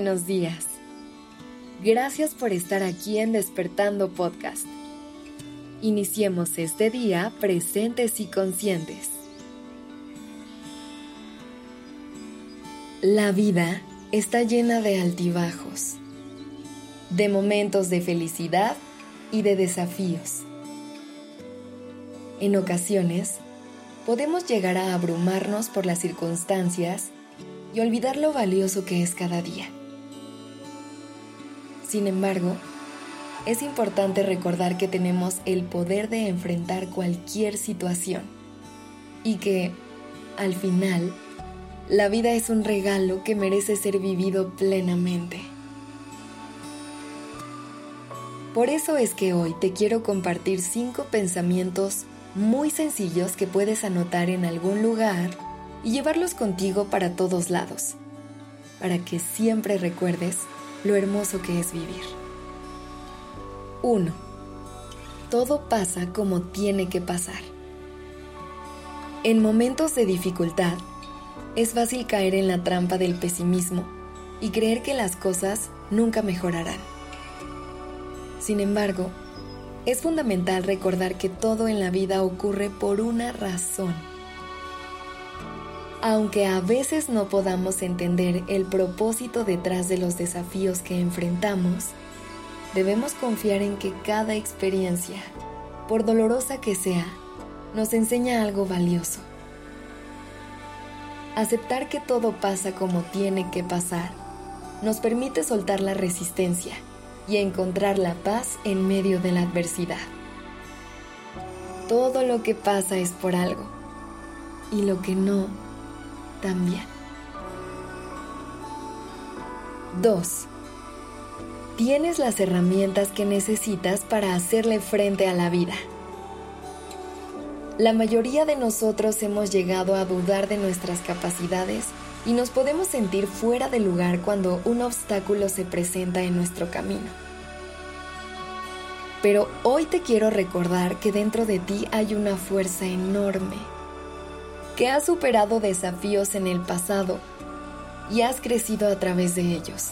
buenos días. Gracias por estar aquí en Despertando Podcast. Iniciemos este día presentes y conscientes. La vida está llena de altibajos, de momentos de felicidad y de desafíos. En ocasiones, podemos llegar a abrumarnos por las circunstancias y olvidar lo valioso que es cada día. Sin embargo, es importante recordar que tenemos el poder de enfrentar cualquier situación y que, al final, la vida es un regalo que merece ser vivido plenamente. Por eso es que hoy te quiero compartir cinco pensamientos muy sencillos que puedes anotar en algún lugar y llevarlos contigo para todos lados, para que siempre recuerdes lo hermoso que es vivir. 1. Todo pasa como tiene que pasar. En momentos de dificultad, es fácil caer en la trampa del pesimismo y creer que las cosas nunca mejorarán. Sin embargo, es fundamental recordar que todo en la vida ocurre por una razón aunque a veces no podamos entender el propósito detrás de los desafíos que enfrentamos, debemos confiar en que cada experiencia, por dolorosa que sea, nos enseña algo valioso. Aceptar que todo pasa como tiene que pasar nos permite soltar la resistencia y encontrar la paz en medio de la adversidad. Todo lo que pasa es por algo y lo que no también. 2. Tienes las herramientas que necesitas para hacerle frente a la vida. La mayoría de nosotros hemos llegado a dudar de nuestras capacidades y nos podemos sentir fuera de lugar cuando un obstáculo se presenta en nuestro camino. Pero hoy te quiero recordar que dentro de ti hay una fuerza enorme que has superado desafíos en el pasado y has crecido a través de ellos.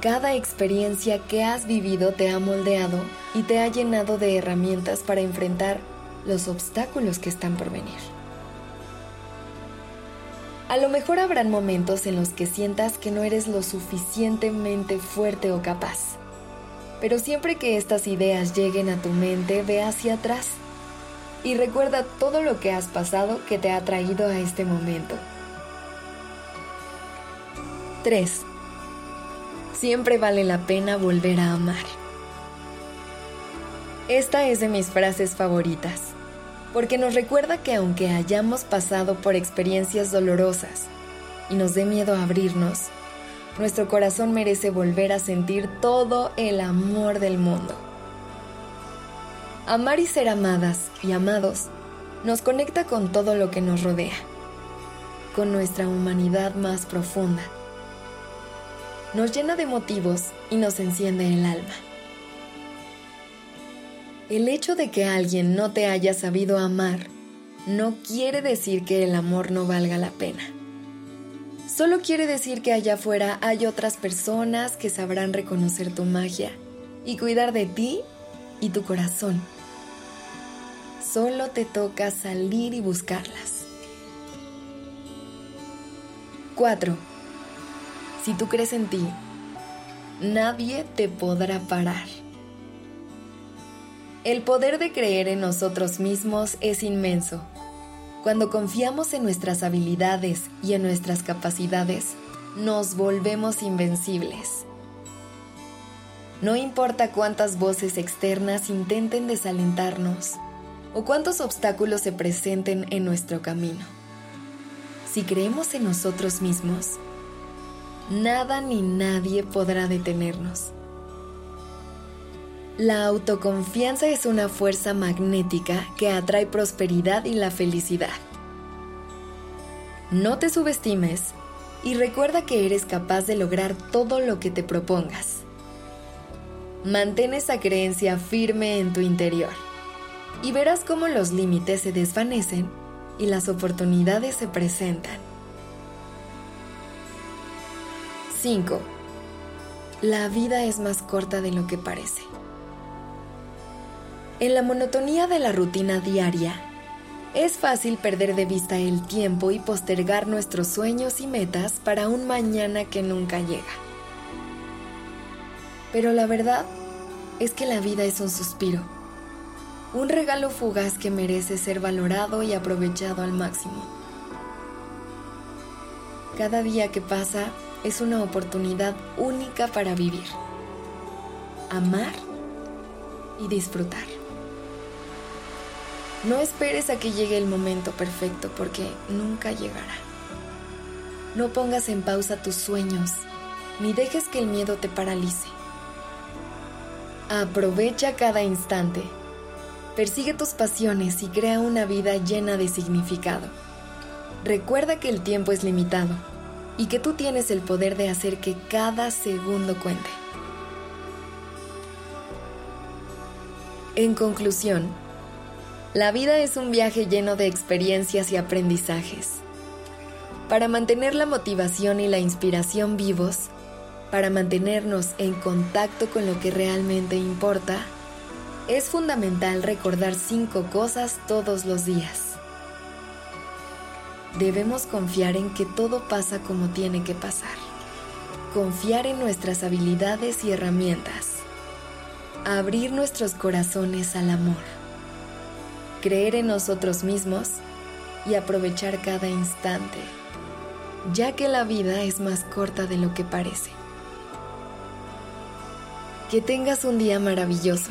Cada experiencia que has vivido te ha moldeado y te ha llenado de herramientas para enfrentar los obstáculos que están por venir. A lo mejor habrán momentos en los que sientas que no eres lo suficientemente fuerte o capaz, pero siempre que estas ideas lleguen a tu mente, ve hacia atrás y recuerda todo lo que has pasado que te ha traído a este momento. 3. Siempre vale la pena volver a amar. Esta es de mis frases favoritas, porque nos recuerda que aunque hayamos pasado por experiencias dolorosas y nos dé miedo abrirnos, nuestro corazón merece volver a sentir todo el amor del mundo. Amar y ser amadas y amados nos conecta con todo lo que nos rodea, con nuestra humanidad más profunda. Nos llena de motivos y nos enciende el alma. El hecho de que alguien no te haya sabido amar no quiere decir que el amor no valga la pena. Solo quiere decir que allá afuera hay otras personas que sabrán reconocer tu magia y cuidar de ti y tu corazón Solo te toca salir y buscarlas. 4. Si tú crees en ti, nadie te podrá parar. El poder de creer en nosotros mismos es inmenso. Cuando confiamos en nuestras habilidades y en nuestras capacidades, nos volvemos invencibles. No importa cuántas voces externas intenten desalentarnos, o cuántos obstáculos se presenten en nuestro camino. Si creemos en nosotros mismos, nada ni nadie podrá detenernos. La autoconfianza es una fuerza magnética que atrae prosperidad y la felicidad. No te subestimes y recuerda que eres capaz de lograr todo lo que te propongas. Mantén esa creencia firme en tu interior y verás cómo los límites se desvanecen y las oportunidades se presentan. 5. La vida es más corta de lo que parece. En la monotonía de la rutina diaria, es fácil perder de vista el tiempo y postergar nuestros sueños y metas para un mañana que nunca llega. Pero la verdad es que la vida es un suspiro, un regalo fugaz que merece ser valorado y aprovechado al máximo. Cada día que pasa es una oportunidad única para vivir, amar y disfrutar. No esperes a que llegue el momento perfecto porque nunca llegará. No pongas en pausa tus sueños, ni dejes que el miedo te paralice. Aprovecha cada instante. Persigue tus pasiones y crea una vida llena de significado. Recuerda que el tiempo es limitado y que tú tienes el poder de hacer que cada segundo cuente. En conclusión, la vida es un viaje lleno de experiencias y aprendizajes. Para mantener la motivación y la inspiración vivos, para mantenernos en contacto con lo que realmente importa, es fundamental recordar cinco cosas todos los días. Debemos confiar en que todo pasa como tiene que pasar. Confiar en nuestras habilidades y herramientas. Abrir nuestros corazones al amor creer en nosotros mismos y aprovechar cada instante, ya que la vida es más corta de lo que parece. Que tengas un día maravilloso.